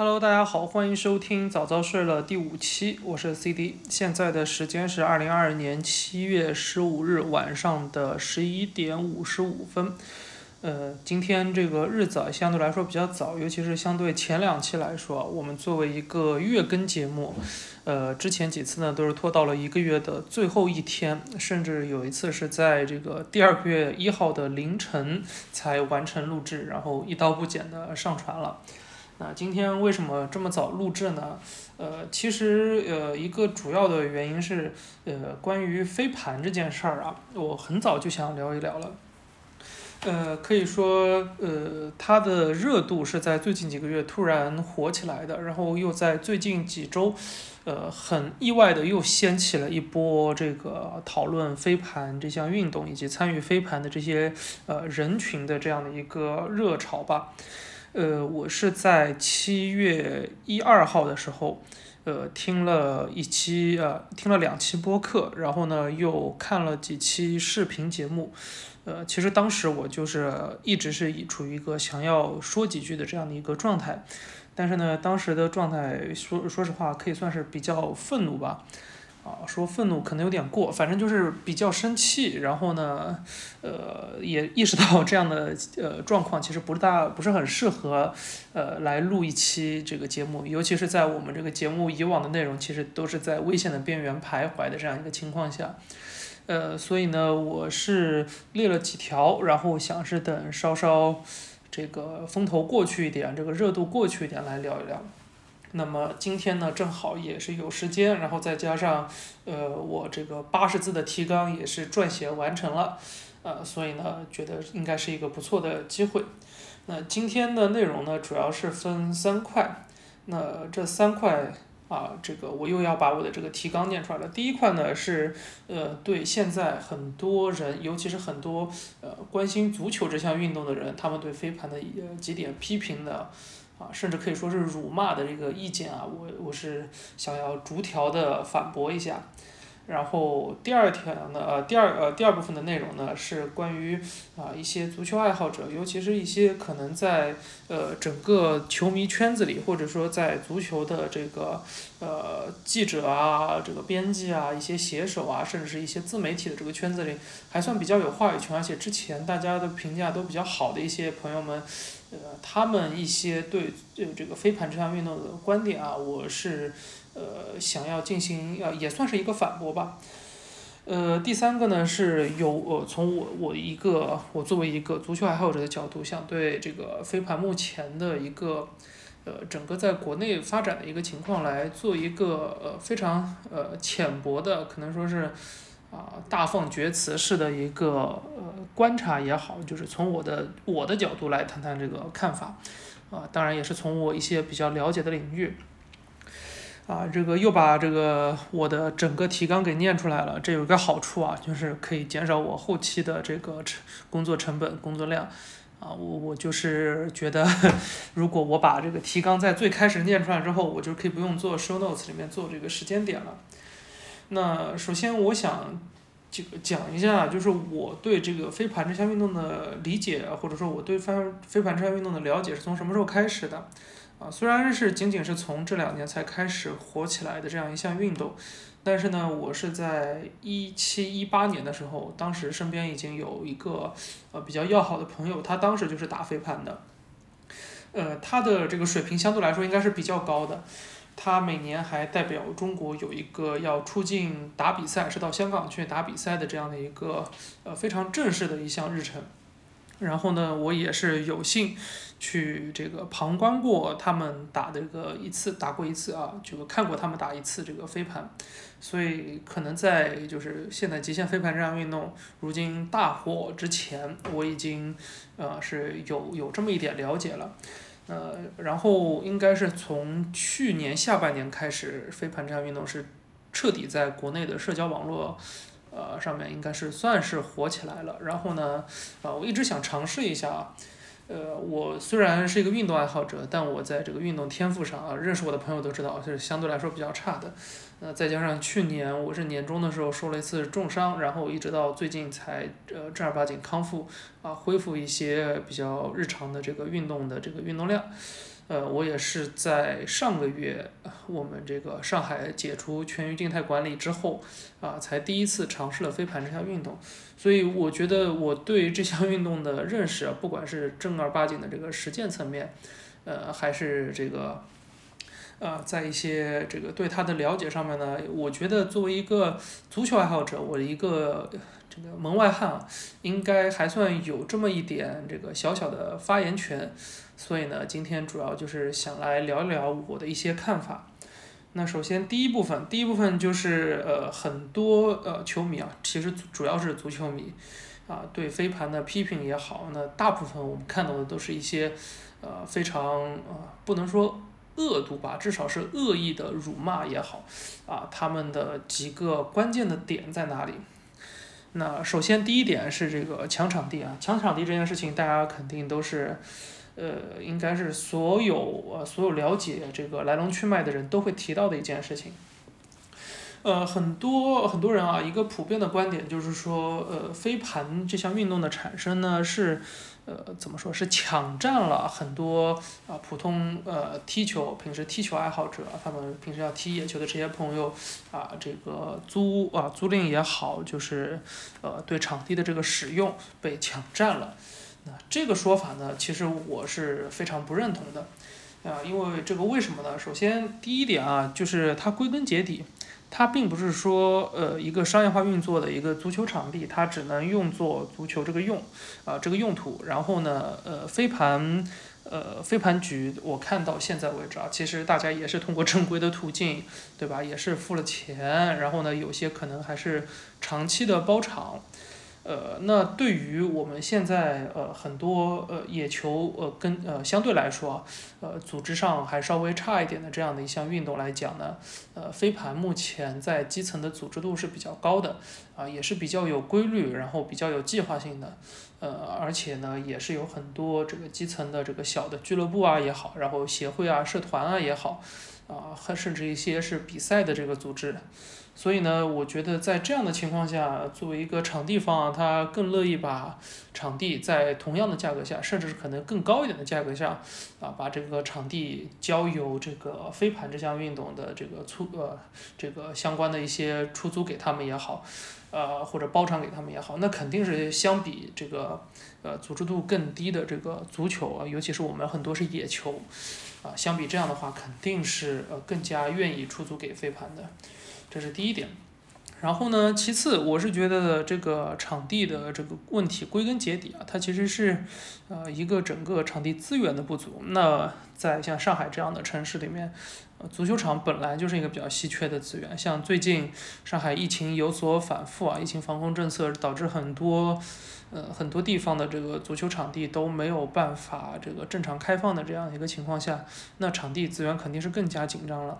Hello，大家好，欢迎收听早早睡了第五期，我是 CD，现在的时间是二零二二年七月十五日晚上的十一点五十五分。呃，今天这个日子，相对来说比较早，尤其是相对前两期来说，我们作为一个月更节目，呃，之前几次呢都是拖到了一个月的最后一天，甚至有一次是在这个第二个月一号的凌晨才完成录制，然后一刀不剪的上传了。那今天为什么这么早录制呢？呃，其实呃一个主要的原因是，呃关于飞盘这件事儿啊，我很早就想聊一聊了。呃，可以说呃它的热度是在最近几个月突然火起来的，然后又在最近几周，呃很意外的又掀起了一波这个讨论飞盘这项运动以及参与飞盘的这些呃人群的这样的一个热潮吧。呃，我是在七月一二号的时候，呃，听了一期呃，听了两期播客，然后呢，又看了几期视频节目，呃，其实当时我就是一直是以处于一个想要说几句的这样的一个状态，但是呢，当时的状态说说实话可以算是比较愤怒吧。啊，说愤怒可能有点过，反正就是比较生气，然后呢，呃，也意识到 这样的呃状况其实不大不是很适合，呃，来录一期这个节目，尤其是在我们这个节目以往的内容其实都是在危险的边缘徘徊的这样一个情况下，呃，所以呢，我是列了几条，然后想是等稍稍这个风头过去一点，这个热度过去一点来聊一聊。那么今天呢，正好也是有时间，然后再加上，呃，我这个八十字的提纲也是撰写完成了，呃，所以呢，觉得应该是一个不错的机会。那今天的内容呢，主要是分三块。那这三块啊，这个我又要把我的这个提纲念出来了。第一块呢是，呃，对现在很多人，尤其是很多呃关心足球这项运动的人，他们对飞盘的几点批评的。啊，甚至可以说是辱骂的这个意见啊，我我是想要逐条的反驳一下。然后第二条呢，呃，第二呃第二部分的内容呢是关于啊一些足球爱好者，尤其是一些可能在呃整个球迷圈子里，或者说在足球的这个呃记者啊、这个编辑啊、一些写手啊，甚至是一些自媒体的这个圈子里，还算比较有话语权，而且之前大家的评价都比较好的一些朋友们。呃，他们一些对这这个飞盘这项运动的观点啊，我是呃想要进行呃也算是一个反驳吧。呃，第三个呢是有呃从我我一个我作为一个足球爱好者的角度，想对这个飞盘目前的一个呃整个在国内发展的一个情况来做一个呃非常呃浅薄的可能说是。啊，大放厥词式的一个呃观察也好，就是从我的我的角度来谈谈这个看法，啊，当然也是从我一些比较了解的领域，啊，这个又把这个我的整个提纲给念出来了，这有一个好处啊，就是可以减少我后期的这个成工作成本、工作量，啊，我我就是觉得，如果我把这个提纲在最开始念出来之后，我就可以不用做 show notes 里面做这个时间点了。那首先我想这个讲一下，就是我对这个飞盘这项运动的理解，或者说我对飞飞盘这项运动的了解是从什么时候开始的？啊，虽然是仅仅是从这两年才开始火起来的这样一项运动，但是呢，我是在一七一八年的时候，当时身边已经有一个呃比较要好的朋友，他当时就是打飞盘的，呃，他的这个水平相对来说应该是比较高的。他每年还代表中国有一个要出境打比赛，是到香港去打比赛的这样的一个呃非常正式的一项日程。然后呢，我也是有幸去这个旁观过他们打的个一次，打过一次啊，就看过他们打一次这个飞盘。所以可能在就是现在极限飞盘这项运动如今大火之前，我已经呃是有有这么一点了解了。呃，然后应该是从去年下半年开始，飞盘这项运动是彻底在国内的社交网络，呃上面应该是算是火起来了。然后呢，啊，我一直想尝试一下。呃，我虽然是一个运动爱好者，但我在这个运动天赋上啊，认识我的朋友都知道，就是相对来说比较差的。呃，再加上去年我是年终的时候受了一次重伤，然后一直到最近才呃正儿八经康复，啊，恢复一些比较日常的这个运动的这个运动量。呃，我也是在上个月我们这个上海解除全域静态管理之后，啊，才第一次尝试了飞盘这项运动，所以我觉得我对这项运动的认识啊，不管是正儿八经的这个实践层面，呃，还是这个。呃，在一些这个对他的了解上面呢，我觉得作为一个足球爱好者，我一个这个门外汉啊，应该还算有这么一点这个小小的发言权，所以呢，今天主要就是想来聊一聊我的一些看法。那首先第一部分，第一部分就是呃很多呃球迷啊，其实主要是足球迷，啊对飞盘的批评也好，那大部分我们看到的都是一些呃非常呃不能说。恶毒吧，至少是恶意的辱骂也好，啊，他们的几个关键的点在哪里？那首先第一点是这个抢场地啊，抢场地这件事情，大家肯定都是，呃，应该是所有呃所有了解这个来龙去脉的人都会提到的一件事情。呃，很多很多人啊，一个普遍的观点就是说，呃，飞盘这项运动的产生呢是。呃，怎么说是抢占了很多啊普通呃踢球平时踢球爱好者他们平时要踢野球的这些朋友啊这个租啊租赁也好就是呃对场地的这个使用被抢占了，那这个说法呢其实我是非常不认同的啊因为这个为什么呢？首先第一点啊就是它归根结底。它并不是说，呃，一个商业化运作的一个足球场地，它只能用作足球这个用，啊，这个用途。然后呢，呃，飞盘，呃，飞盘局，我看到现在为止啊，其实大家也是通过正规的途径，对吧？也是付了钱，然后呢，有些可能还是长期的包场。呃，那对于我们现在呃很多呃野球呃跟呃相对来说，呃组织上还稍微差一点的这样的一项运动来讲呢，呃飞盘目前在基层的组织度是比较高的，啊也是比较有规律，然后比较有计划性的，呃而且呢也是有很多这个基层的这个小的俱乐部啊也好，然后协会啊社团啊也好，啊还甚至一些是比赛的这个组织。所以呢，我觉得在这样的情况下，作为一个场地方，他更乐意把场地在同样的价格下，甚至是可能更高一点的价格下，啊，把这个场地交由这个飞盘这项运动的这个出呃这个相关的一些出租给他们也好，呃或者包场给他们也好，那肯定是相比这个呃组织度更低的这个足球啊，尤其是我们很多是野球，啊，相比这样的话，肯定是呃更加愿意出租给飞盘的。这是第一点，然后呢，其次我是觉得这个场地的这个问题归根结底啊，它其实是，呃，一个整个场地资源的不足。那在像上海这样的城市里面，呃足球场本来就是一个比较稀缺的资源。像最近上海疫情有所反复啊，疫情防控政策导致很多，呃，很多地方的这个足球场地都没有办法这个正常开放的这样一个情况下，那场地资源肯定是更加紧张了。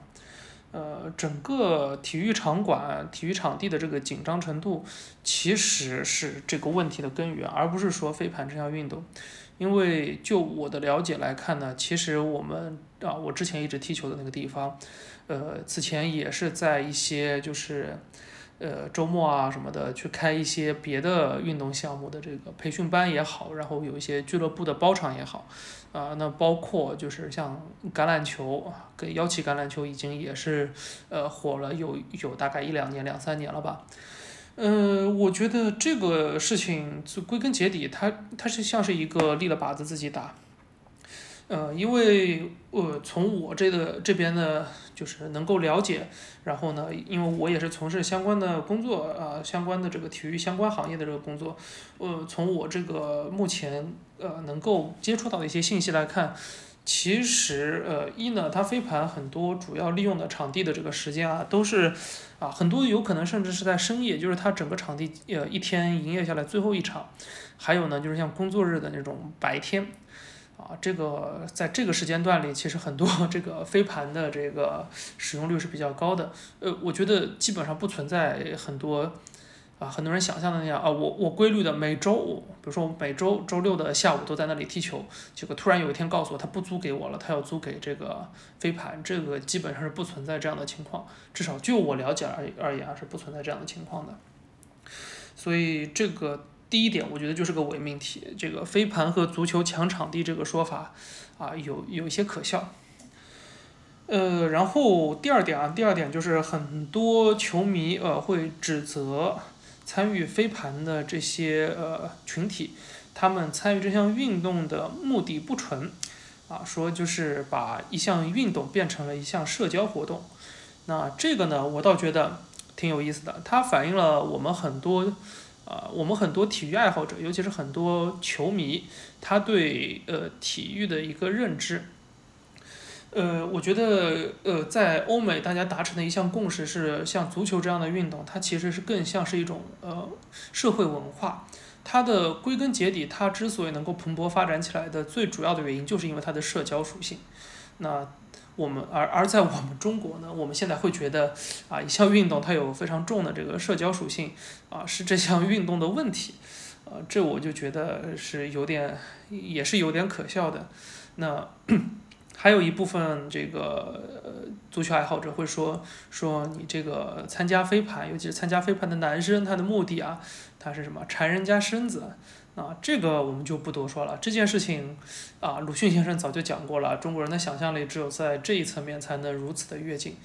呃，整个体育场馆、体育场地的这个紧张程度，其实是这个问题的根源，而不是说飞盘这项运动。因为就我的了解来看呢，其实我们啊，我之前一直踢球的那个地方，呃，此前也是在一些就是。呃，周末啊什么的，去开一些别的运动项目的这个培训班也好，然后有一些俱乐部的包场也好，啊，那包括就是像橄榄球啊，跟幺旗橄榄球已经也是呃火了有有大概一两年两三年了吧，嗯，我觉得这个事情归根结底，它它是像是一个立了靶子自己打。呃，因为呃，从我这个这边呢，就是能够了解，然后呢，因为我也是从事相关的工作啊，相关的这个体育相关行业的这个工作，呃，从我这个目前呃能够接触到的一些信息来看，其实呃一呢，它飞盘很多主要利用的场地的这个时间啊，都是啊很多有可能甚至是在深夜，就是它整个场地呃一天营业下来最后一场，还有呢就是像工作日的那种白天。啊，这个在这个时间段里，其实很多 这个飞盘的这个使用率是比较高的。呃，我觉得基本上不存在很多啊，很多人想象的那样啊，我我规律的每周五，比如说我每周周六的下午都在那里踢球，结果突然有一天告诉我他不租给我了，他要租给这个飞盘，这个基本上是不存在这样的情况，至少就我了解而而言啊，是不存在这样的情况的。所以这个。第一点，我觉得就是个伪命题，这个飞盘和足球抢场地这个说法啊，有有一些可笑。呃，然后第二点啊，第二点就是很多球迷呃会指责参与飞盘的这些呃群体，他们参与这项运动的目的不纯，啊，说就是把一项运动变成了一项社交活动。那这个呢，我倒觉得挺有意思的，它反映了我们很多啊，我们很多体育爱好者，尤其是很多球迷，他对呃体育的一个认知。呃，我觉得，呃，在欧美大家达成的一项共识是，像足球这样的运动，它其实是更像是一种呃社会文化。它的归根结底，它之所以能够蓬勃发展起来的最主要的原因，就是因为它的社交属性。那我们而而在我们中国呢，我们现在会觉得啊，一项运动它有非常重的这个社交属性啊，是这项运动的问题。呃，这我就觉得是有点，也是有点可笑的。那。还有一部分这个呃足球爱好者会说说你这个参加飞盘，尤其是参加飞盘的男生，他的目的啊，他是什么缠人家身子啊？这个我们就不多说了。这件事情啊，鲁迅先生早就讲过了，中国人的想象力只有在这一层面才能如此的跃进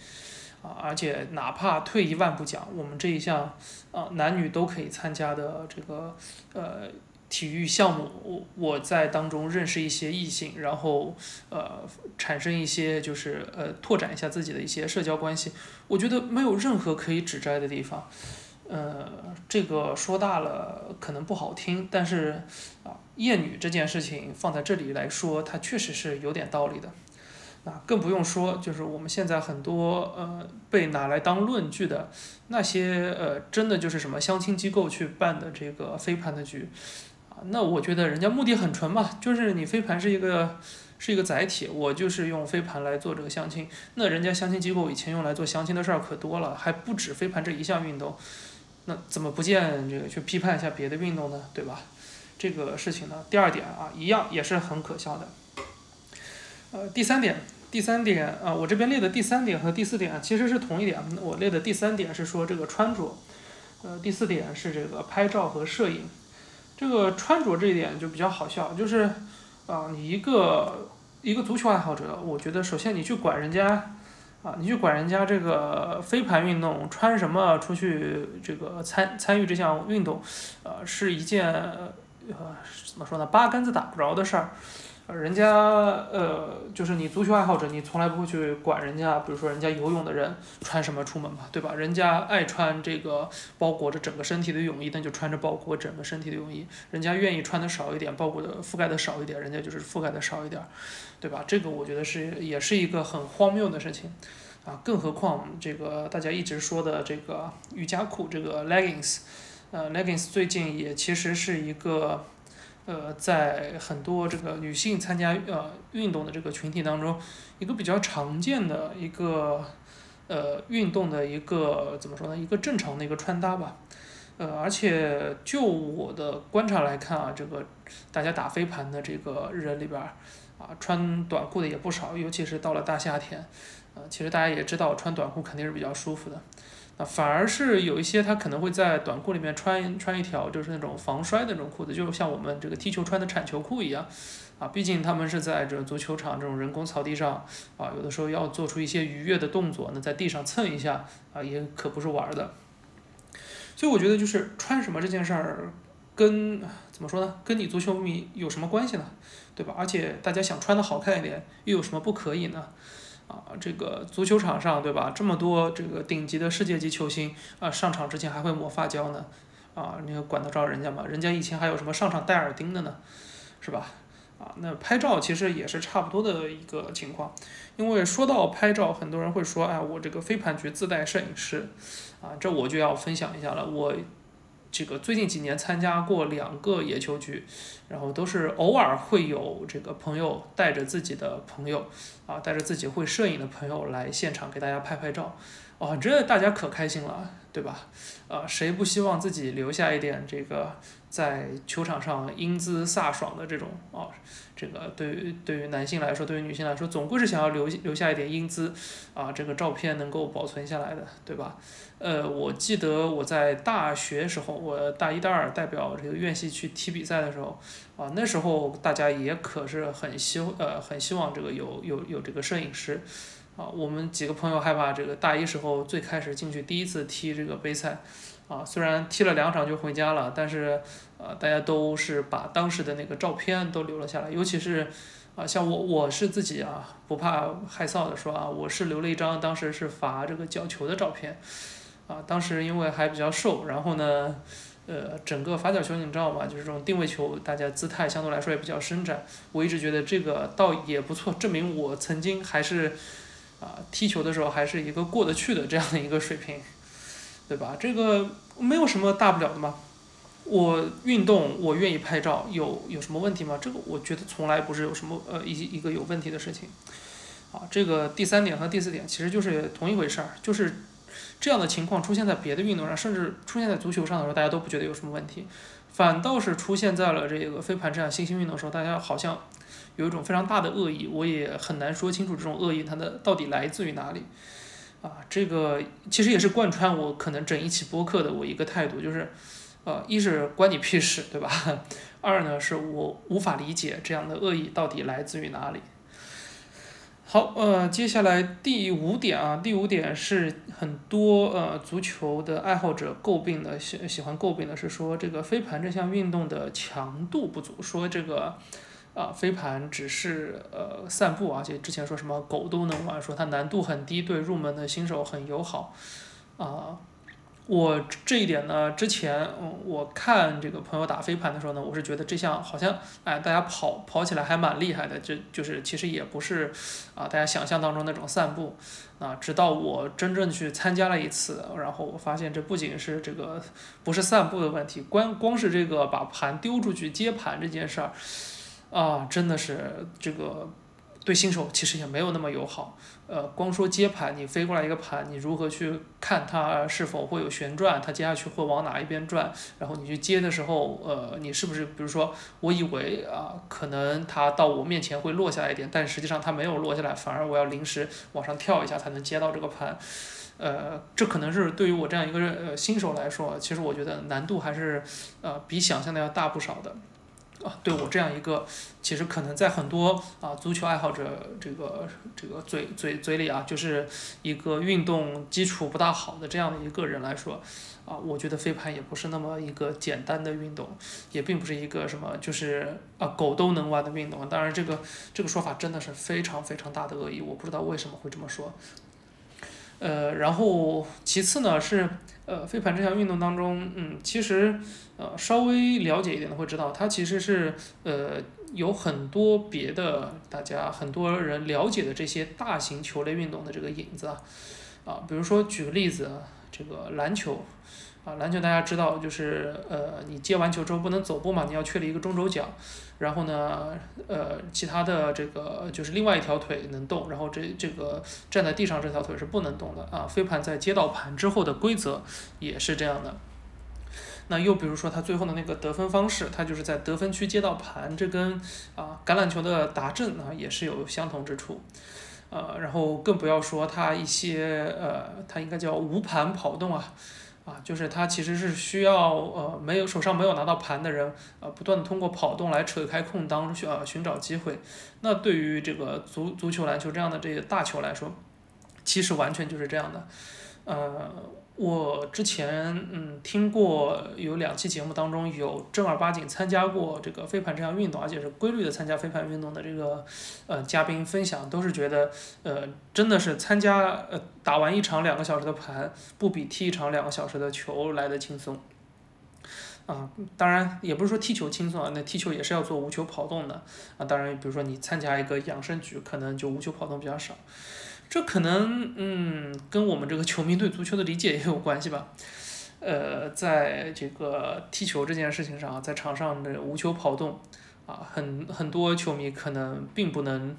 啊！而且哪怕退一万步讲，我们这一项啊男女都可以参加的这个呃。体育项目，我我在当中认识一些异性，然后呃产生一些就是呃拓展一下自己的一些社交关系，我觉得没有任何可以指摘的地方，呃这个说大了可能不好听，但是啊厌女这件事情放在这里来说，它确实是有点道理的，那更不用说就是我们现在很多呃被拿来当论据的那些呃真的就是什么相亲机构去办的这个飞盘的局。那我觉得人家目的很纯嘛，就是你飞盘是一个是一个载体，我就是用飞盘来做这个相亲。那人家相亲机构以前用来做相亲的事儿可多了，还不止飞盘这一项运动。那怎么不见这个去批判一下别的运动呢？对吧？这个事情呢，第二点啊，一样也是很可笑的。呃，第三点，第三点啊，我这边列的第三点和第四点其实是同一点。我列的第三点是说这个穿着，呃，第四点是这个拍照和摄影。这个穿着这一点就比较好笑，就是，啊，你一个一个足球爱好者，我觉得首先你去管人家，啊，你去管人家这个飞盘运动穿什么出去这个参参与这项运动，呃，是一件呃怎么说呢，八竿子打不着的事儿。人家呃，就是你足球爱好者，你从来不会去管人家，比如说人家游泳的人穿什么出门嘛，对吧？人家爱穿这个包裹着整个身体的泳衣，那就穿着包裹整个身体的泳衣。人家愿意穿的少一点，包裹的覆盖的少一点，人家就是覆盖的少一点，对吧？这个我觉得是也是一个很荒谬的事情，啊，更何况这个大家一直说的这个瑜伽裤这个 leggings，呃，leggings 最近也其实是一个。呃，在很多这个女性参加呃运动的这个群体当中，一个比较常见的一个呃运动的一个怎么说呢？一个正常的一个穿搭吧。呃，而且就我的观察来看啊，这个大家打飞盘的这个人里边儿啊，穿短裤的也不少，尤其是到了大夏天。呃，其实大家也知道，穿短裤肯定是比较舒服的。啊，反而是有一些他可能会在短裤里面穿穿一条就是那种防摔的那种裤子，就像我们这个踢球穿的铲球裤一样，啊，毕竟他们是在这足球场这种人工草地上，啊，有的时候要做出一些愉悦的动作，那在地上蹭一下，啊，也可不是玩的。所以我觉得就是穿什么这件事儿，跟怎么说呢，跟你足球迷有什么关系呢？对吧？而且大家想穿的好看一点，又有什么不可以呢？啊，这个足球场上，对吧？这么多这个顶级的世界级球星啊，上场之前还会抹发胶呢，啊，你管得着人家吗？人家以前还有什么上场戴耳钉的呢，是吧？啊，那拍照其实也是差不多的一个情况，因为说到拍照，很多人会说，哎，我这个飞盘局自带摄影师，啊，这我就要分享一下了，我。这个最近几年参加过两个野球局，然后都是偶尔会有这个朋友带着自己的朋友，啊，带着自己会摄影的朋友来现场给大家拍拍照，哦，这大家可开心了，对吧？啊，谁不希望自己留下一点这个在球场上英姿飒爽的这种啊？这个对于对于男性来说，对于女性来说，总归是想要留留下一点英姿啊，这个照片能够保存下来的，对吧？呃，我记得我在大学时候，我大一、大二代表这个院系去踢比赛的时候，啊，那时候大家也可是很希呃很希望这个有有有这个摄影师，啊，我们几个朋友害怕这个大一时候最开始进去第一次踢这个杯赛，啊，虽然踢了两场就回家了，但是呃大家都是把当时的那个照片都留了下来，尤其是啊像我我是自己啊不怕害臊的说啊，我是留了一张当时是罚这个角球的照片。啊，当时因为还比较瘦，然后呢，呃，整个罚角球你知道吗？就是这种定位球，大家姿态相对来说也比较伸展。我一直觉得这个倒也不错，证明我曾经还是啊踢球的时候还是一个过得去的这样的一个水平，对吧？这个没有什么大不了的嘛。我运动，我愿意拍照，有有什么问题吗？这个我觉得从来不是有什么呃一一个有问题的事情。啊，这个第三点和第四点其实就是同一回事儿，就是。这样的情况出现在别的运动上，甚至出现在足球上的时候，大家都不觉得有什么问题，反倒是出现在了这个飞盘这样新兴运动的时候，大家好像有一种非常大的恶意，我也很难说清楚这种恶意它的到底来自于哪里。啊，这个其实也是贯穿我可能整一期播客的我一个态度，就是，呃，一是关你屁事，对吧？二呢是我无法理解这样的恶意到底来自于哪里。好，呃，接下来第五点啊，第五点是很多呃足球的爱好者诟病的，喜喜欢诟病的是说这个飞盘这项运动的强度不足，说这个啊飞盘只是呃散步，而且之前说什么狗都能玩，说它难度很低，对入门的新手很友好，啊。我这一点呢，之前，我看这个朋友打飞盘的时候呢，我是觉得这项好像，哎，大家跑跑起来还蛮厉害的，就就是其实也不是，啊，大家想象当中那种散步，啊，直到我真正去参加了一次，然后我发现这不仅是这个不是散步的问题，光光是这个把盘丢出去接盘这件事儿，啊，真的是这个。对新手其实也没有那么友好，呃，光说接盘，你飞过来一个盘，你如何去看它是否会有旋转，它接下去会往哪一边转，然后你去接的时候，呃，你是不是，比如说，我以为啊，可能它到我面前会落下来一点，但实际上它没有落下来，反而我要临时往上跳一下才能接到这个盘，呃，这可能是对于我这样一个呃新手来说，其实我觉得难度还是呃比想象的要大不少的。啊，对我这样一个，其实可能在很多啊足球爱好者这个这个嘴嘴嘴里啊，就是一个运动基础不大好的这样的一个人来说，啊，我觉得飞盘也不是那么一个简单的运动，也并不是一个什么就是啊狗都能玩的运动。当然，这个这个说法真的是非常非常大的恶意，我不知道为什么会这么说。呃，然后其次呢是。呃，飞盘这项运动当中，嗯，其实，呃，稍微了解一点的会知道，它其实是呃有很多别的大家很多人了解的这些大型球类运动的这个影子啊，啊，比如说举个例子，这个篮球。啊，篮球大家知道，就是呃，你接完球之后不能走步嘛，你要确立一个中轴脚，然后呢，呃，其他的这个就是另外一条腿能动，然后这这个站在地上这条腿是不能动的啊。飞盘在接到盘之后的规则也是这样的。那又比如说它最后的那个得分方式，它就是在得分区接到盘，这跟啊橄榄球的达阵啊也是有相同之处。呃，然后更不要说它一些呃，它应该叫无盘跑动啊。啊，就是他其实是需要呃没有手上没有拿到盘的人，呃不断的通过跑动来扯开空当，呃寻找机会。那对于这个足足球、篮球这样的这些大球来说，其实完全就是这样的，呃。我之前嗯听过有两期节目当中有正儿八经参加过这个飞盘这项运动，而且是规律的参加飞盘运动的这个呃嘉宾分享，都是觉得呃真的是参加呃打完一场两个小时的盘，不比踢一场两个小时的球来的轻松。啊，当然也不是说踢球轻松啊，那踢球也是要做无球跑动的啊。当然，比如说你参加一个养生局，可能就无球跑动比较少。这可能嗯，跟我们这个球迷对足球的理解也有关系吧。呃，在这个踢球这件事情上，在场上的无球跑动，啊，很很多球迷可能并不能，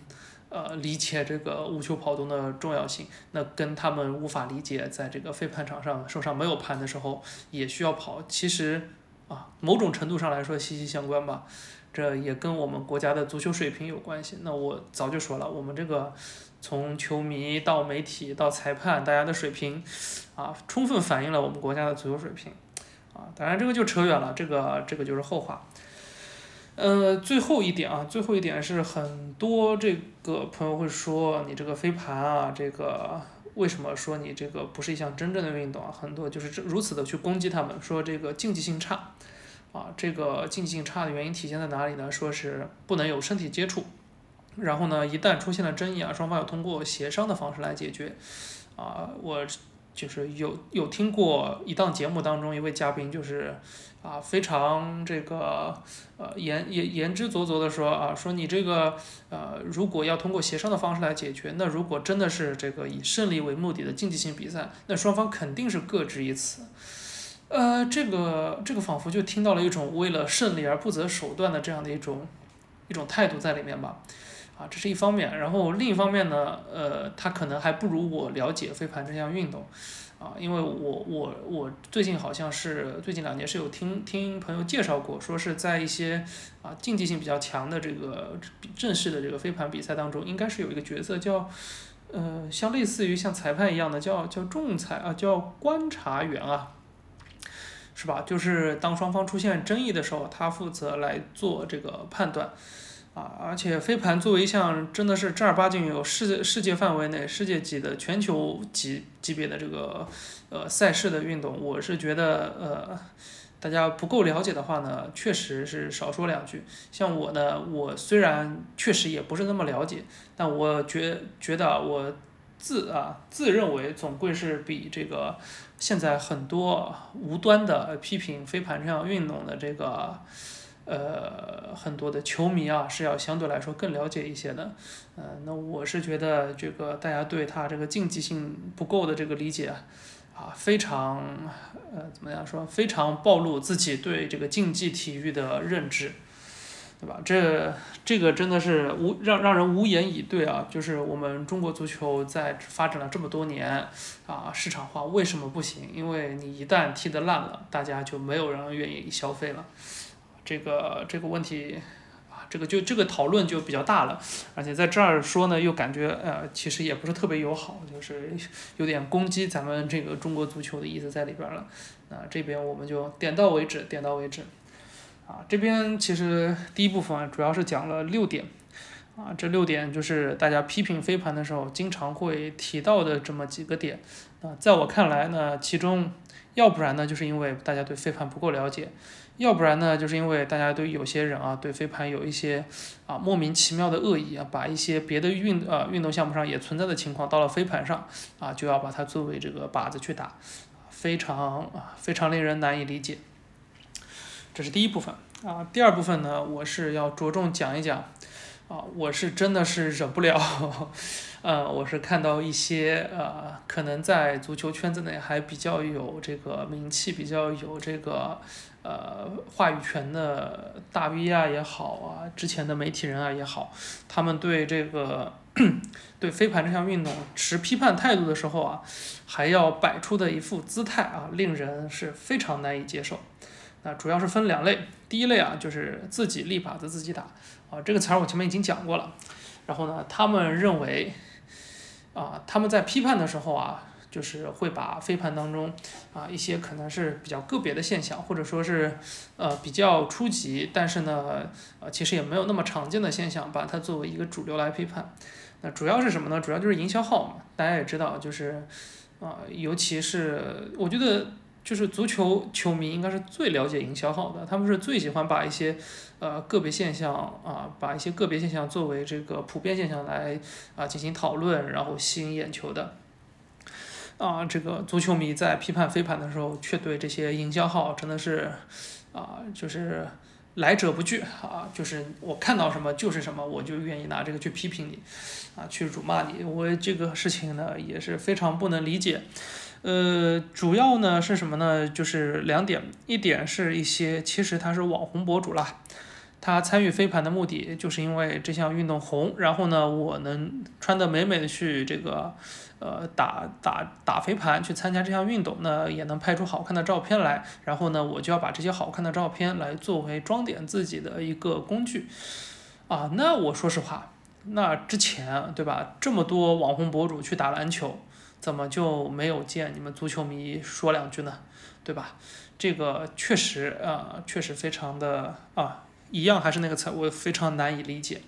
呃理解这个无球跑动的重要性，那跟他们无法理解在这个飞盘场上手上没有盘的时候也需要跑，其实啊某种程度上来说息息相关吧。这也跟我们国家的足球水平有关系。那我早就说了，我们这个从球迷到媒体到裁判，大家的水平啊，充分反映了我们国家的足球水平。啊，当然这个就扯远了，这个这个就是后话。呃，最后一点啊，最后一点是很多这个朋友会说你这个飞盘啊，这个为什么说你这个不是一项真正的运动啊？很多就是如此的去攻击他们，说这个竞技性差。啊，这个竞技性差的原因体现在哪里呢？说是不能有身体接触，然后呢，一旦出现了争议啊，双方要通过协商的方式来解决。啊，我就是有有听过一档节目当中一位嘉宾就是啊非常这个呃言言言之凿凿的说啊说你这个呃如果要通过协商的方式来解决，那如果真的是这个以胜利为目的的竞技性比赛，那双方肯定是各执一词。呃，这个这个仿佛就听到了一种为了胜利而不择手段的这样的一种一种态度在里面吧，啊，这是一方面。然后另一方面呢，呃，他可能还不如我了解飞盘这项运动，啊，因为我我我最近好像是最近两年是有听听朋友介绍过，说是在一些啊竞技性比较强的这个正式的这个飞盘比赛当中，应该是有一个角色叫呃像类似于像裁判一样的叫叫仲裁啊，叫观察员啊。是吧？就是当双方出现争议的时候，他负责来做这个判断，啊，而且飞盘作为一项真的是正儿八经有世界世界范围内、世界级的全球级级别的这个呃赛事的运动，我是觉得呃大家不够了解的话呢，确实是少说两句。像我呢，我虽然确实也不是那么了解，但我觉觉得我自啊自认为总归是比这个。现在很多无端的批评飞盘这项运动的这个，呃，很多的球迷啊，是要相对来说更了解一些的。呃，那我是觉得这个大家对他这个竞技性不够的这个理解，啊，非常呃怎么样说，非常暴露自己对这个竞技体育的认知。对吧？这这个真的是无让让人无言以对啊！就是我们中国足球在发展了这么多年，啊，市场化为什么不行？因为你一旦踢得烂了，大家就没有人愿意消费了。这个这个问题啊，这个就这个讨论就比较大了。而且在这儿说呢，又感觉呃，其实也不是特别友好，就是有点攻击咱们这个中国足球的意思在里边了。啊，这边我们就点到为止，点到为止。啊，这边其实第一部分主要是讲了六点，啊，这六点就是大家批评飞盘的时候经常会提到的这么几个点。啊，在我看来呢，其中要不然呢，就是因为大家对飞盘不够了解，要不然呢，就是因为大家对有些人啊对飞盘有一些啊莫名其妙的恶意啊，把一些别的运呃运动项目上也存在的情况到了飞盘上啊，就要把它作为这个靶子去打，非常啊非常令人难以理解。这是第一部分啊，第二部分呢，我是要着重讲一讲，啊，我是真的是忍不了，呃，我是看到一些呃，可能在足球圈子内还比较有这个名气、比较有这个呃话语权的大 V 啊也好啊，之前的媒体人啊也好，他们对这个 对飞盘这项运动持批判态度的时候啊，还要摆出的一副姿态啊，令人是非常难以接受。那主要是分两类，第一类啊，就是自己立靶子自己打，啊，这个词儿我前面已经讲过了。然后呢，他们认为，啊，他们在批判的时候啊，就是会把飞盘当中啊一些可能是比较个别的现象，或者说是呃比较初级，但是呢，呃其实也没有那么常见的现象，把它作为一个主流来批判。那主要是什么呢？主要就是营销号嘛，大家也知道，就是啊，尤其是我觉得。就是足球球迷应该是最了解营销号的，他们是最喜欢把一些呃个别现象啊，把一些个别现象作为这个普遍现象来啊进行讨论，然后吸引眼球的。啊，这个足球迷在批判飞盘的时候，却对这些营销号真的是啊，就是来者不拒啊，就是我看到什么就是什么，我就愿意拿这个去批评你，啊，去辱骂你。我这个事情呢也是非常不能理解。呃，主要呢是什么呢？就是两点，一点是一些其实他是网红博主啦，他参与飞盘的目的就是因为这项运动红，然后呢，我能穿得美美的去这个，呃，打打打飞盘去参加这项运动，那也能拍出好看的照片来，然后呢，我就要把这些好看的照片来作为装点自己的一个工具，啊，那我说实话，那之前对吧，这么多网红博主去打篮球，怎么就没有见你们足球迷说两句呢？对吧？这个确实啊，确实非常的啊，一样还是那个词，我非常难以理解。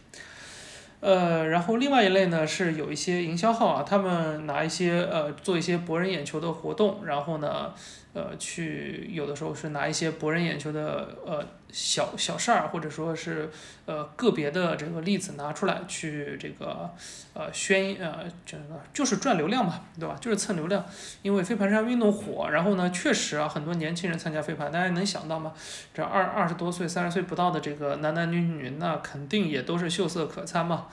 呃，然后另外一类呢，是有一些营销号啊，他们拿一些呃做一些博人眼球的活动，然后呢。呃，去有的时候是拿一些博人眼球的呃小小事儿，或者说是呃个别的这个例子拿出来去这个呃宣呃这个就是赚流量嘛，对吧？就是蹭流量。因为飞盘这项运动火，然后呢，确实啊，很多年轻人参加飞盘，大家能想到吗？这二二十多岁、三十岁不到的这个男男女女，那肯定也都是秀色可餐嘛，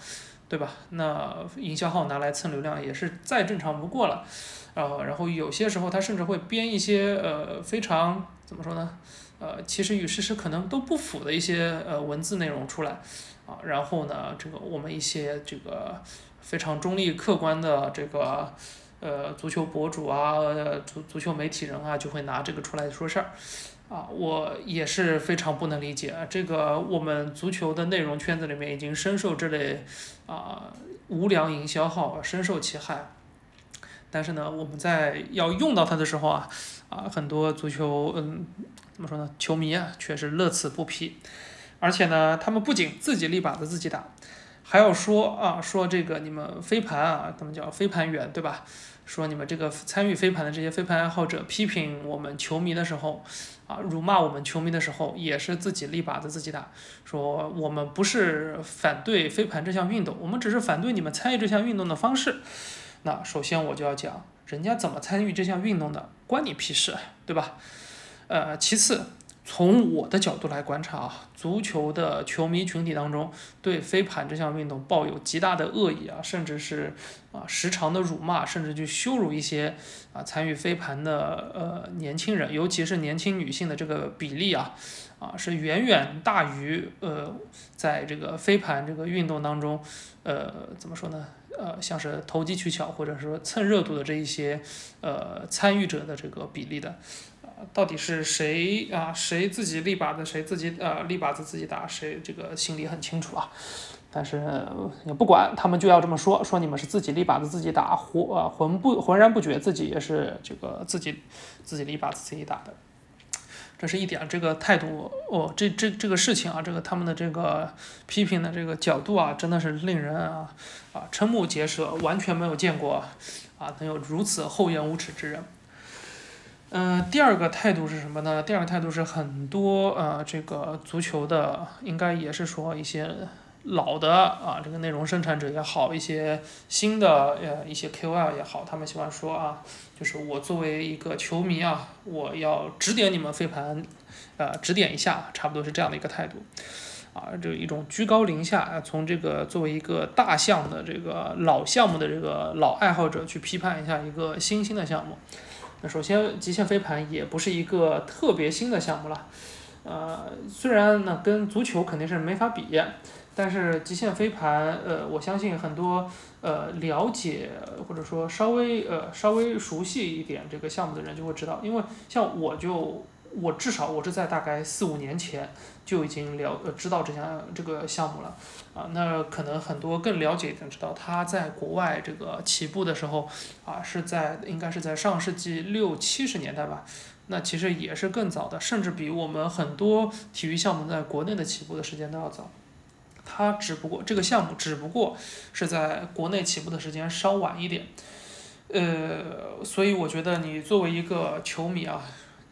对吧？那营销号拿来蹭流量也是再正常不过了。啊，然后有些时候他甚至会编一些呃非常怎么说呢，呃其实与事实可能都不符的一些呃文字内容出来，啊，然后呢这个我们一些这个非常中立客观的这个呃足球博主啊足足球媒体人啊就会拿这个出来说事儿，啊我也是非常不能理解这个我们足球的内容圈子里面已经深受这类啊无良营销号深受其害。但是呢，我们在要用到它的时候啊，啊，很多足球，嗯，怎么说呢？球迷啊，却是乐此不疲。而且呢，他们不仅自己立靶子自己打，还要说啊，说这个你们飞盘啊，他们叫飞盘员，对吧？说你们这个参与飞盘的这些飞盘爱好者批评我们球迷的时候，啊，辱骂我们球迷的时候，也是自己立靶子自己打。说我们不是反对飞盘这项运动，我们只是反对你们参与这项运动的方式。那首先我就要讲，人家怎么参与这项运动的，关你屁事，对吧？呃，其次，从我的角度来观察啊，足球的球迷群体当中，对飞盘这项运动抱有极大的恶意啊，甚至是啊时常的辱骂，甚至去羞辱一些啊参与飞盘的呃年轻人，尤其是年轻女性的这个比例啊，啊是远远大于呃在这个飞盘这个运动当中，呃怎么说呢？呃，像是投机取巧或者说蹭热度的这一些呃参与者的这个比例的，啊，到底是谁啊？谁自己立靶子，谁自己呃立靶子自己打，谁这个心里很清楚啊。但是也不管，他们就要这么说，说你们是自己立靶子自己打，浑啊浑不浑然不觉自己也是这个自己自己立靶子自己打的。这是一点，这个态度哦，这这这个事情啊，这个他们的这个批评的这个角度啊，真的是令人啊啊瞠目结舌，完全没有见过啊能有如此厚颜无耻之人。嗯，第二个态度是什么呢？第二个态度是很多呃这个足球的，应该也是说一些。老的啊，这个内容生产者也好，一些新的呃一些 KOL 也好，他们喜欢说啊，就是我作为一个球迷啊，我要指点你们飞盘，呃指点一下，差不多是这样的一个态度，啊，这一种居高临下，从这个作为一个大项的这个老项目的这个老爱好者去批判一下一个新兴的项目。那首先，极限飞盘也不是一个特别新的项目了，呃，虽然呢跟足球肯定是没法比。但是极限飞盘，呃，我相信很多呃了解或者说稍微呃稍微熟悉一点这个项目的人就会知道，因为像我就我至少我是在大概四五年前就已经了呃知道这项这个项目了，啊，那可能很多更了解一点知道，他在国外这个起步的时候啊是在应该是在上世纪六七十年代吧，那其实也是更早的，甚至比我们很多体育项目在国内的起步的时间都要早。它只不过这个项目只不过是在国内起步的时间稍晚一点，呃，所以我觉得你作为一个球迷啊，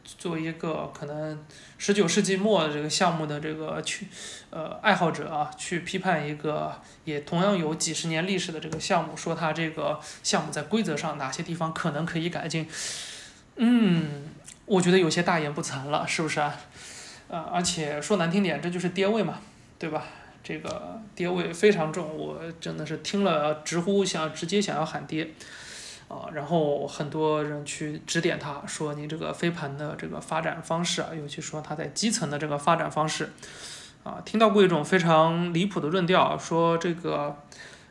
作为一个可能十九世纪末这个项目的这个去呃爱好者啊，去批判一个也同样有几十年历史的这个项目，说它这个项目在规则上哪些地方可能可以改进，嗯，我觉得有些大言不惭了，是不是啊？呃，而且说难听点，这就是爹味嘛，对吧？这个跌位非常重，我真的是听了直呼想直接想要喊跌，啊，然后很多人去指点他说你这个飞盘的这个发展方式啊，尤其说他在基层的这个发展方式，啊，听到过一种非常离谱的论调，说这个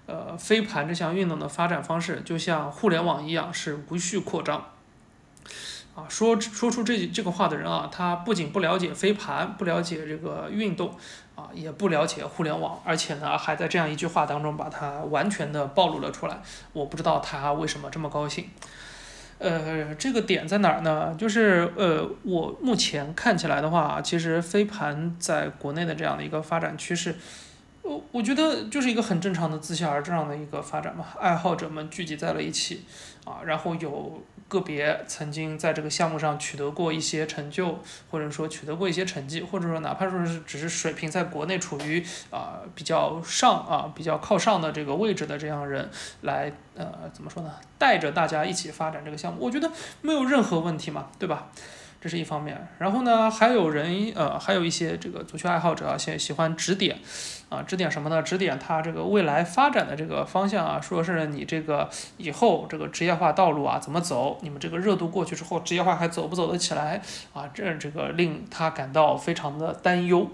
呃飞盘这项运动的发展方式就像互联网一样是无序扩张。啊，说说出这这个话的人啊，他不仅不了解飞盘，不了解这个运动，啊，也不了解互联网，而且呢，还在这样一句话当中把它完全的暴露了出来。我不知道他为什么这么高兴。呃，这个点在哪儿呢？就是呃，我目前看起来的话，其实飞盘在国内的这样的一个发展趋势。我我觉得就是一个很正常的自下而上的一个发展嘛，爱好者们聚集在了一起，啊，然后有个别曾经在这个项目上取得过一些成就，或者说取得过一些成绩，或者说哪怕说是只是水平在国内处于啊比较上啊比较靠上的这个位置的这样人来呃怎么说呢，带着大家一起发展这个项目，我觉得没有任何问题嘛，对吧？这是一方面，然后呢，还有人呃，还有一些这个足球爱好者啊，喜喜欢指点，啊，指点什么呢？指点他这个未来发展的这个方向啊，说是你这个以后这个职业化道路啊怎么走？你们这个热度过去之后，职业化还走不走得起来？啊，这这个令他感到非常的担忧。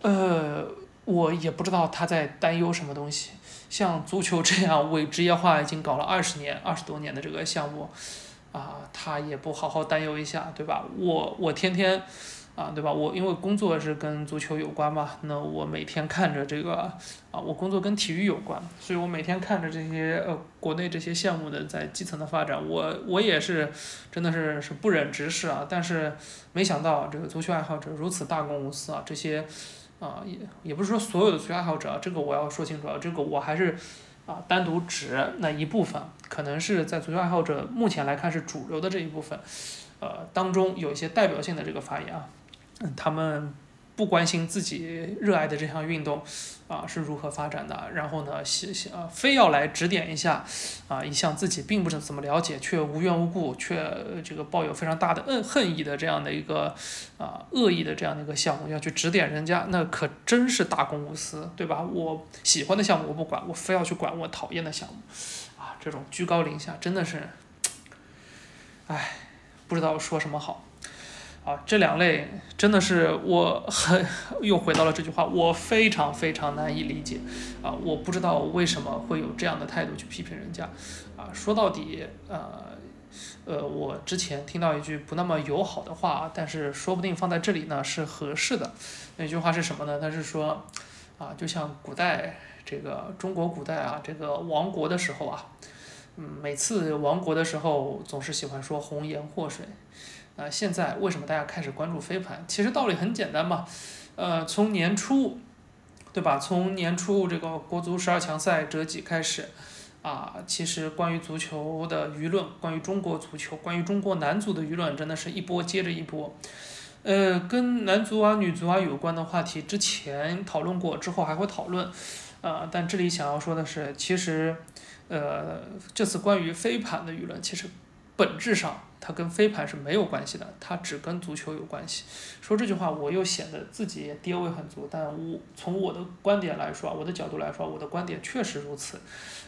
呃，我也不知道他在担忧什么东西。像足球这样伪职业化已经搞了二十年、二十多年的这个项目。啊，他也不好好担忧一下，对吧？我我天天，啊，对吧？我因为工作是跟足球有关嘛，那我每天看着这个，啊，我工作跟体育有关，所以我每天看着这些呃国内这些项目的在基层的发展，我我也是真的是是不忍直视啊。但是没想到这个足球爱好者如此大公无私啊，这些啊也也不是说所有的足球爱好者，啊这个我要说清楚啊，这个我还是。啊，单独指那一部分，可能是在足球爱好者目前来看是主流的这一部分，呃，当中有一些代表性的这个发言啊，嗯，他们。不关心自己热爱的这项运动，啊是如何发展的，然后呢，写写啊，非要来指点一下，啊一项自己并不怎么了解，却无缘无故却这个抱有非常大的恨恨意的这样的一个啊恶意的这样的一个项目，要去指点人家，那可真是大公无私，对吧？我喜欢的项目我不管，我非要去管我讨厌的项目，啊，这种居高临下真的是，唉，不知道说什么好。啊，这两类真的是我很 又回到了这句话，我非常非常难以理解啊！我不知道为什么会有这样的态度去批评人家啊！说到底，呃，呃，我之前听到一句不那么友好的话，但是说不定放在这里呢是合适的。那句话是什么呢？他是说，啊，就像古代这个中国古代啊，这个亡国的时候啊，嗯，每次亡国的时候总是喜欢说红颜祸水。啊，现在为什么大家开始关注飞盘？其实道理很简单嘛，呃，从年初，对吧？从年初这个国足十二强赛折戟开始，啊，其实关于足球的舆论，关于中国足球，关于中国男足的舆论，真的是一波接着一波。呃，跟男足啊、女足啊有关的话题，之前讨论过，之后还会讨论，啊，但这里想要说的是，其实，呃，这次关于飞盘的舆论，其实本质上。它跟飞盘是没有关系的，它只跟足球有关系。说这句话，我又显得自己跌位很足，但我从我的观点来说，我的角度来说，我的观点确实如此。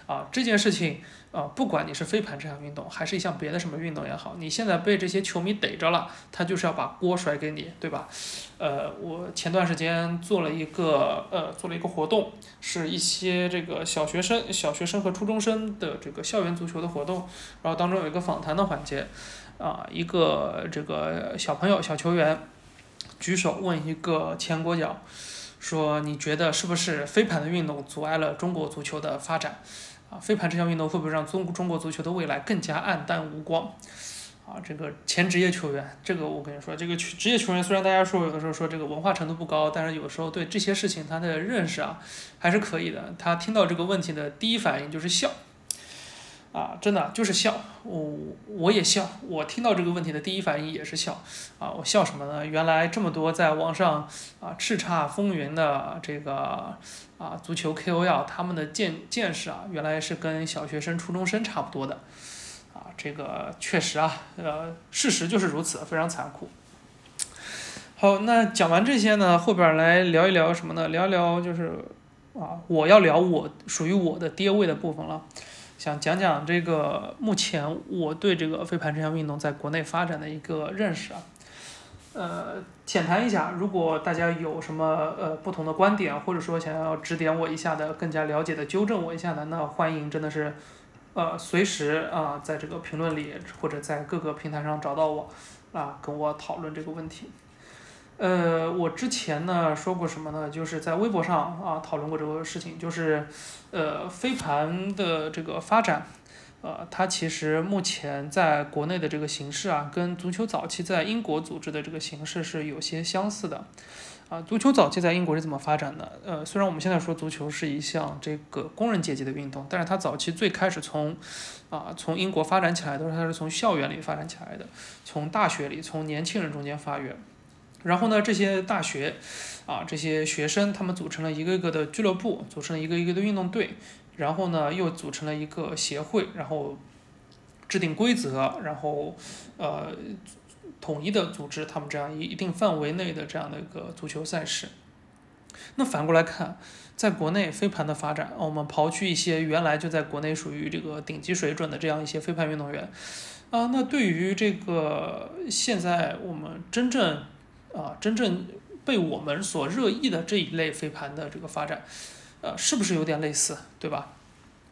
啊，这件事情啊，不管你是飞盘这项运动，还是一项别的什么运动也好，你现在被这些球迷逮着了，他就是要把锅甩给你，对吧？呃，我前段时间做了一个呃，做了一个活动，是一些这个小学生、小学生和初中生的这个校园足球的活动，然后当中有一个访谈的环节，啊，一个这个小朋友、小球员举手问一个前国脚，说你觉得是不是飞盘的运动阻碍了中国足球的发展？啊，飞盘这项运动会不会让中中国足球的未来更加暗淡无光？啊，这个前职业球员，这个我跟你说，这个职业球员虽然大家说有的时候说这个文化程度不高，但是有时候对这些事情他的认识啊还是可以的。他听到这个问题的第一反应就是笑，啊，真的就是笑，我我也笑，我听到这个问题的第一反应也是笑，啊，我笑什么呢？原来这么多在网上啊叱咤风云的这个。啊，足球 KOL 他们的见见识啊，原来是跟小学生、初中生差不多的，啊，这个确实啊，呃，事实就是如此，非常残酷。好，那讲完这些呢，后边来聊一聊什么呢？聊一聊就是啊，我要聊我属于我的爹位的部分了，想讲讲这个目前我对这个飞盘这项运动在国内发展的一个认识啊。呃，浅谈一下，如果大家有什么呃不同的观点，或者说想要指点我一下的，更加了解的纠正我一下的，那欢迎真的是，呃，随时啊，在这个评论里或者在各个平台上找到我，啊，跟我讨论这个问题。呃，我之前呢说过什么呢？就是在微博上啊讨论过这个事情，就是呃飞盘的这个发展。呃，它其实目前在国内的这个形式啊，跟足球早期在英国组织的这个形式是有些相似的。啊，足球早期在英国是怎么发展的？呃，虽然我们现在说足球是一项这个工人阶级的运动，但是它早期最开始从啊从英国发展起来的时候，它是从校园里发展起来的，从大学里，从年轻人中间发源。然后呢，这些大学啊这些学生他们组成了一个一个的俱乐部，组成了一个一个的运动队。然后呢，又组成了一个协会，然后制定规则，然后呃统一的组织他们这样一一定范围内的这样的一个足球赛事。那反过来看，在国内飞盘的发展，我们刨去一些原来就在国内属于这个顶级水准的这样一些飞盘运动员，啊，那对于这个现在我们真正啊真正被我们所热议的这一类飞盘的这个发展。呃，是不是有点类似，对吧？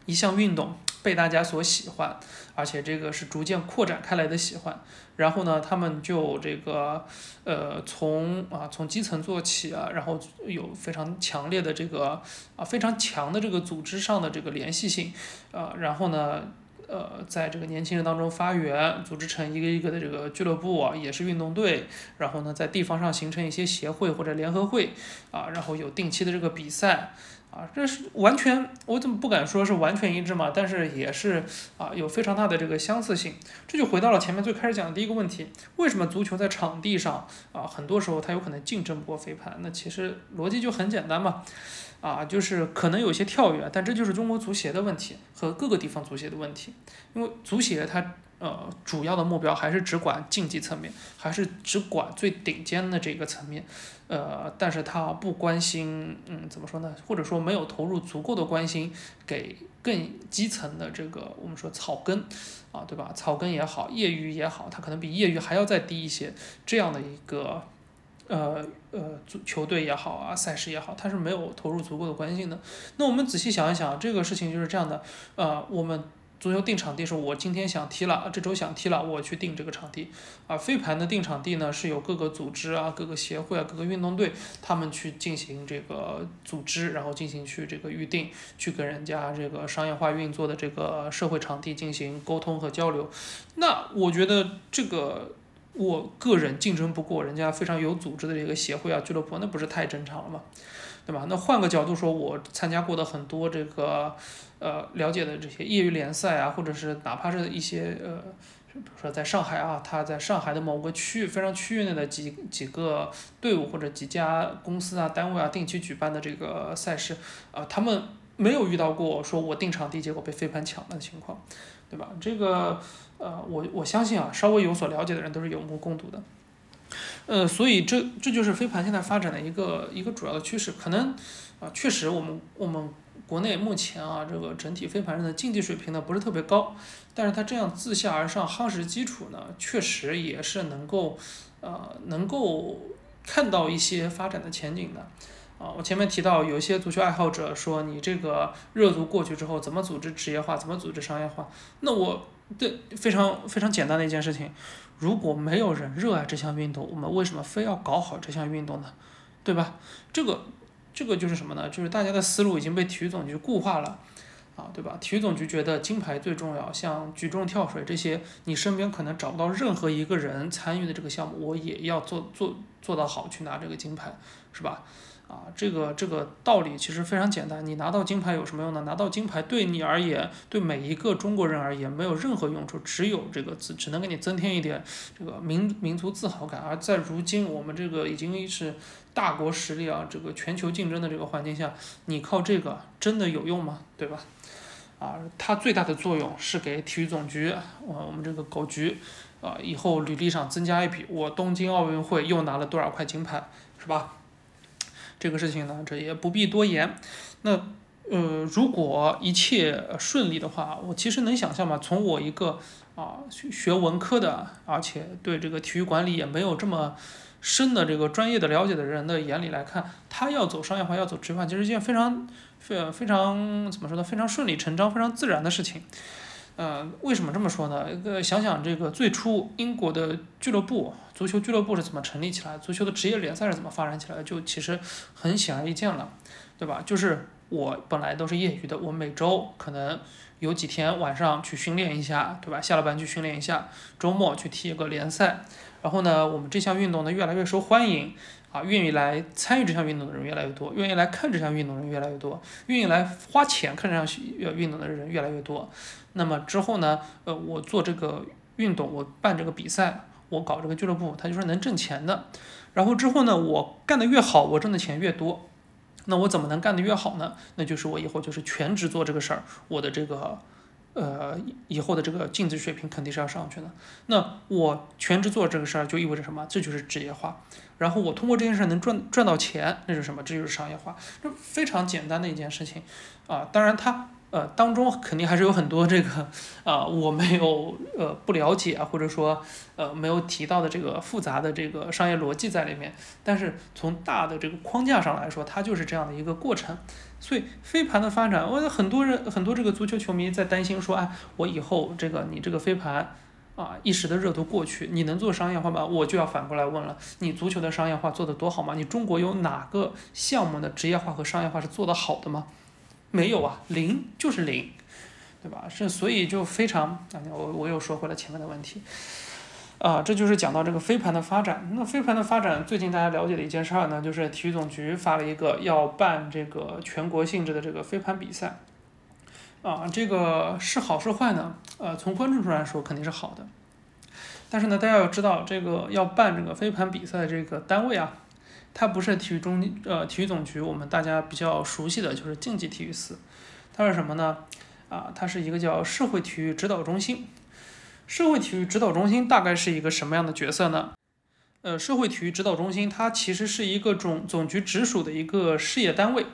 一项运动被大家所喜欢，而且这个是逐渐扩展开来的喜欢。然后呢，他们就这个呃，从啊从基层做起啊，然后有非常强烈的这个啊非常强的这个组织上的这个联系性，啊，然后呢，呃，在这个年轻人当中发源，组织成一个一个的这个俱乐部啊，也是运动队。然后呢，在地方上形成一些协会或者联合会啊，然后有定期的这个比赛。啊，这是完全，我怎么不敢说是完全一致嘛？但是也是啊，有非常大的这个相似性。这就回到了前面最开始讲的第一个问题：为什么足球在场地上啊，很多时候它有可能竞争不过飞盘？那其实逻辑就很简单嘛，啊，就是可能有些跳跃，但这就是中国足协的问题和各个地方足协的问题，因为足协它。呃，主要的目标还是只管竞技层面，还是只管最顶尖的这个层面，呃，但是他不关心，嗯，怎么说呢？或者说没有投入足够的关心给更基层的这个我们说草根，啊，对吧？草根也好，业余也好，他可能比业余还要再低一些，这样的一个，呃呃，足球队也好啊，赛事也好，他是没有投入足够的关心的。那我们仔细想一想，这个事情就是这样的，呃，我们。足球定场地是我今天想踢了，这周想踢了，我去定这个场地。啊，飞盘的定场地呢，是由各个组织啊、各个协会啊、各个运动队他们去进行这个组织，然后进行去这个预定，去跟人家这个商业化运作的这个社会场地进行沟通和交流。那我觉得这个我个人竞争不过人家非常有组织的这个协会啊、俱乐部，那不是太正常了吗？对吧？那换个角度说，我参加过的很多这个，呃，了解的这些业余联赛啊，或者是哪怕是一些呃，比如说在上海啊，他在上海的某个区域非常区域内的几几个队伍或者几家公司啊、单位啊定期举办的这个赛事，啊，他们没有遇到过说我定场地结果被飞盘抢了的情况，对吧？这个呃，我我相信啊，稍微有所了解的人都是有目共睹的。呃，所以这这就是飞盘现在发展的一个一个主要的趋势，可能啊，确实我们我们国内目前啊，这个整体飞盘人的竞技水平呢不是特别高，但是它这样自下而上夯实基础呢，确实也是能够呃能够看到一些发展的前景的。啊，我前面提到有一些足球爱好者说，你这个热足过去之后，怎么组织职业化，怎么组织商业化？那我对非常非常简单的一件事情。如果没有人热爱这项运动，我们为什么非要搞好这项运动呢？对吧？这个，这个就是什么呢？就是大家的思路已经被体育总局固化了，啊，对吧？体育总局觉得金牌最重要，像举重、跳水这些，你身边可能找不到任何一个人参与的这个项目，我也要做做做到好去拿这个金牌，是吧？啊，这个这个道理其实非常简单。你拿到金牌有什么用呢？拿到金牌对你而言，对每一个中国人而言没有任何用处，只有这个只只能给你增添一点这个民民族自豪感。而在如今我们这个已经是大国实力啊，这个全球竞争的这个环境下，你靠这个真的有用吗？对吧？啊，它最大的作用是给体育总局，我我们这个狗局，啊，以后履历上增加一笔，我东京奥运会又拿了多少块金牌，是吧？这个事情呢，这也不必多言。那呃，如果一切顺利的话，我其实能想象嘛，从我一个啊学文科的，而且对这个体育管理也没有这么深的这个专业的了解的人的眼里来看，他要走商业化，要走职业化，其实一件非常非非常怎么说呢？非常顺理成章、非常自然的事情。呃，为什么这么说呢？呃，想想这个最初英国的俱乐部，足球俱乐部是怎么成立起来，足球的职业联赛是怎么发展起来，就其实很显而易见了，对吧？就是我本来都是业余的，我每周可能有几天晚上去训练一下，对吧？下了班去训练一下，周末去踢一个联赛，然后呢，我们这项运动呢越来越受欢迎。啊，愿意来参与这项运动的人越来越多，愿意来看这项运动的人越来越多，愿意来花钱看这项运动的人越来越多。那么之后呢？呃，我做这个运动，我办这个比赛，我搞这个俱乐部，它就是能挣钱的。然后之后呢，我干得越好，我挣的钱越多。那我怎么能干得越好呢？那就是我以后就是全职做这个事儿，我的这个。呃，以后的这个竞技水平肯定是要上去的。那我全职做这个事儿，就意味着什么？这就是职业化。然后我通过这件事能赚赚到钱，那是什么？这就是商业化。这非常简单的一件事情啊。当然它。呃，当中肯定还是有很多这个 啊，我没有呃不了解啊，或者说呃没有提到的这个复杂的这个商业逻辑在里面。但是从大的这个框架上来说，它就是这样的一个过程。所以飞盘的发展，我很多人很多这个足球球迷在担心说，哎，我以后这个你这个飞盘啊一时的热度过去，你能做商业化吗？我就要反过来问了，你足球的商业化做得多好吗？你中国有哪个项目的职业化和商业化是做得好的吗？没有啊，零就是零，对吧？是所以就非常啊，我我又说回了前面的问题，啊，这就是讲到这个飞盘的发展。那飞盘的发展，最近大家了解的一件事儿呢，就是体育总局发了一个要办这个全国性质的这个飞盘比赛，啊，这个是好是坏呢？呃，从观众上来说肯定是好的，但是呢，大家要知道这个要办这个飞盘比赛的这个单位啊。它不是体育中呃体育总局，我们大家比较熟悉的就是竞技体育司，它是什么呢？啊，它是一个叫社会体育指导中心。社会体育指导中心大概是一个什么样的角色呢？呃，社会体育指导中心它其实是一个总总局直属的一个事业单位。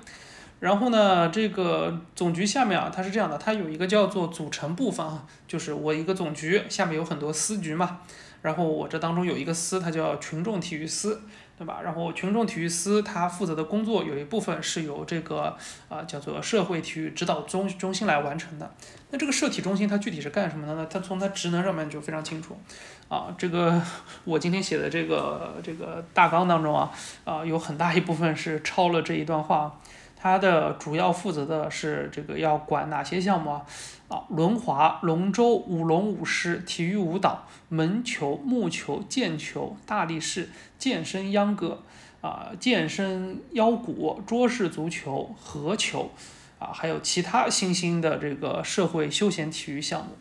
然后呢，这个总局下面啊，它是这样的，它有一个叫做组成部分啊，就是我一个总局下面有很多司局嘛。然后我这当中有一个司，它叫群众体育司。对吧？然后群众体育司它负责的工作有一部分是由这个啊叫做社会体育指导中中心来完成的。那这个社体中心它具体是干什么的呢？它从它职能上面就非常清楚。啊，这个我今天写的这个这个大纲当中啊啊有很大一部分是抄了这一段话。它的主要负责的是这个要管哪些项目啊？啊，轮滑、龙舟、舞龙舞狮、体育舞蹈、门球、木球、毽球、大力士、健身秧歌，啊，健身腰鼓、桌式足球、合球，啊，还有其他新兴的这个社会休闲体育项目，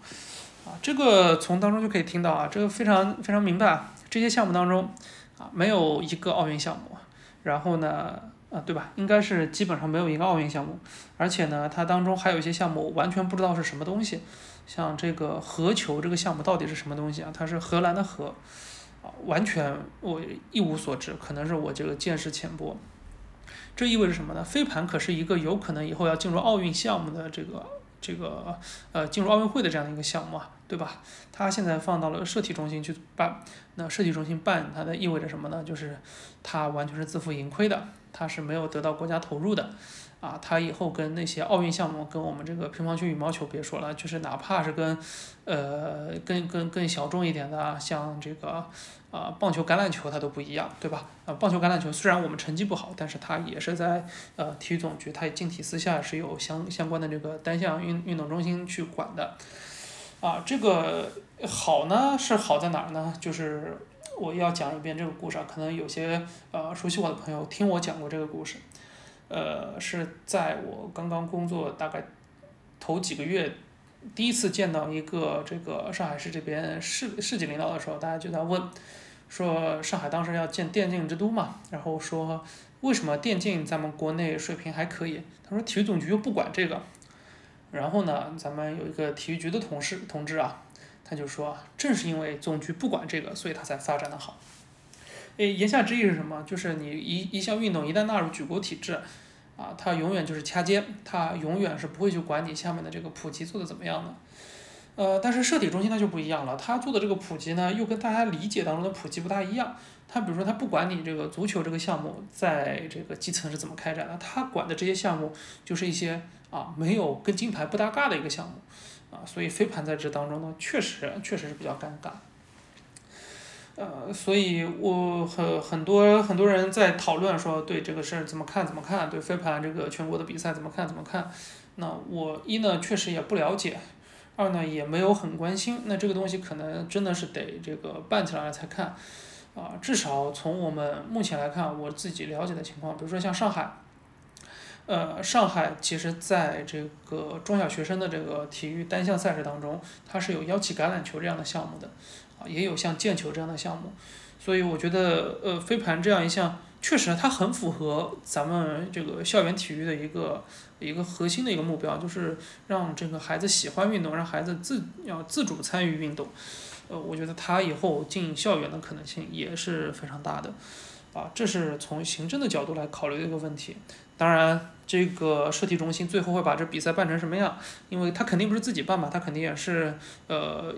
啊，这个从当中就可以听到啊，这个非常非常明白，这些项目当中，啊，没有一个奥运项目，然后呢？啊，对吧？应该是基本上没有一个奥运项目，而且呢，它当中还有一些项目完全不知道是什么东西，像这个核球这个项目到底是什么东西啊？它是荷兰的荷，啊，完全我一无所知，可能是我这个见识浅薄。这意味着什么呢？飞盘可是一个有可能以后要进入奥运项目的这个这个呃进入奥运会的这样的一个项目啊，对吧？它现在放到了社体中心去办，那社体中心办它的意味着什么呢？就是它完全是自负盈亏的。它是没有得到国家投入的，啊，它以后跟那些奥运项目，跟我们这个乒乓球、羽毛球别说了，就是哪怕是跟，呃，更更更小众一点的，像这个，啊，棒球、橄榄球，它都不一样，对吧？啊，棒球、橄榄球虽然我们成绩不好，但是它也是在呃体育总局，它竞体私下是有相相关的这个单项运运动中心去管的，啊，这个好呢是好在哪儿呢？就是。我要讲一遍这个故事啊，可能有些呃熟悉我的朋友听我讲过这个故事，呃，是在我刚刚工作大概头几个月，第一次见到一个这个上海市这边市市级领导的时候，大家就在问，说上海当时要建电竞之都嘛，然后说为什么电竞咱们国内水平还可以？他说体育总局又不管这个，然后呢，咱们有一个体育局的同事同志啊。他就说，正是因为总局不管这个，所以他才发展的好。诶，言下之意是什么？就是你一一项运动一旦纳入举国体制，啊，它永远就是掐尖，它永远是不会去管你下面的这个普及做的怎么样的。呃，但是社体中心它就不一样了，它做的这个普及呢，又跟大家理解当中的普及不大一样。他比如说他不管你这个足球这个项目在这个基层是怎么开展的，他管的这些项目就是一些啊没有跟金牌不搭嘎的一个项目，啊，所以飞盘在这当中呢，确实确实是比较尴尬。呃，所以我很很多很多人在讨论说对这个事儿怎么看怎么看，对飞盘这个全国的比赛怎么看怎么看。那我一呢确实也不了解，二呢也没有很关心。那这个东西可能真的是得这个办起来了才看。啊，至少从我们目前来看，我自己了解的情况，比如说像上海，呃，上海其实在这个中小学生的这个体育单项赛事当中，它是有腰旗橄榄球这样的项目的。啊也有像毽球这样的项目，所以我觉得，呃，飞盘这样一项，确实它很符合咱们这个校园体育的一个一个核心的一个目标，就是让这个孩子喜欢运动，让孩子自要自主参与运动。呃，我觉得他以后进校园的可能性也是非常大的，啊，这是从行政的角度来考虑的一个问题。当然，这个社体中心最后会把这比赛办成什么样，因为他肯定不是自己办嘛，他肯定也是，呃。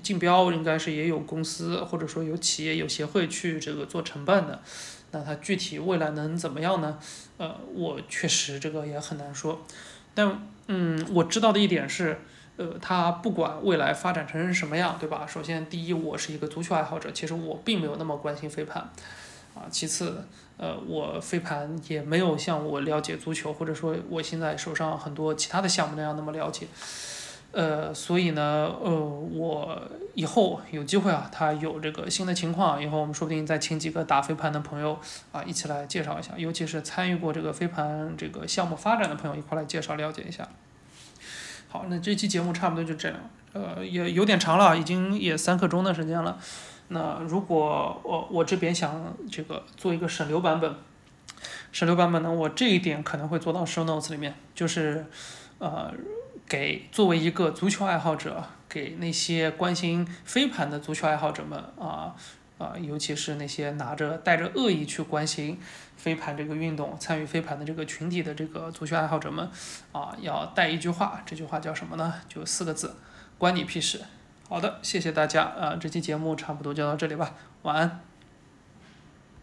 竞标应该是也有公司或者说有企业有协会去这个做承办的，那他具体未来能怎么样呢？呃，我确实这个也很难说，但嗯，我知道的一点是，呃，他不管未来发展成什么样，对吧？首先，第一，我是一个足球爱好者，其实我并没有那么关心飞盘，啊，其次，呃，我飞盘也没有像我了解足球或者说我现在手上很多其他的项目那样那么了解。呃，所以呢，呃，我以后有机会啊，他有这个新的情况，以后我们说不定再请几个打飞盘的朋友啊，一起来介绍一下，尤其是参与过这个飞盘这个项目发展的朋友，一块来介绍了解一下。好，那这期节目差不多就这样，呃，也有点长了，已经也三刻钟的时间了。那如果我我这边想这个做一个省流版本，省流版本呢，我这一点可能会做到 show notes 里面，就是呃。给作为一个足球爱好者，给那些关心飞盘的足球爱好者们啊啊，尤其是那些拿着带着恶意去关心飞盘这个运动、参与飞盘的这个群体的这个足球爱好者们啊，要带一句话，这句话叫什么呢？就四个字，关你屁事。好的，谢谢大家啊，这期节目差不多就到这里吧，晚安。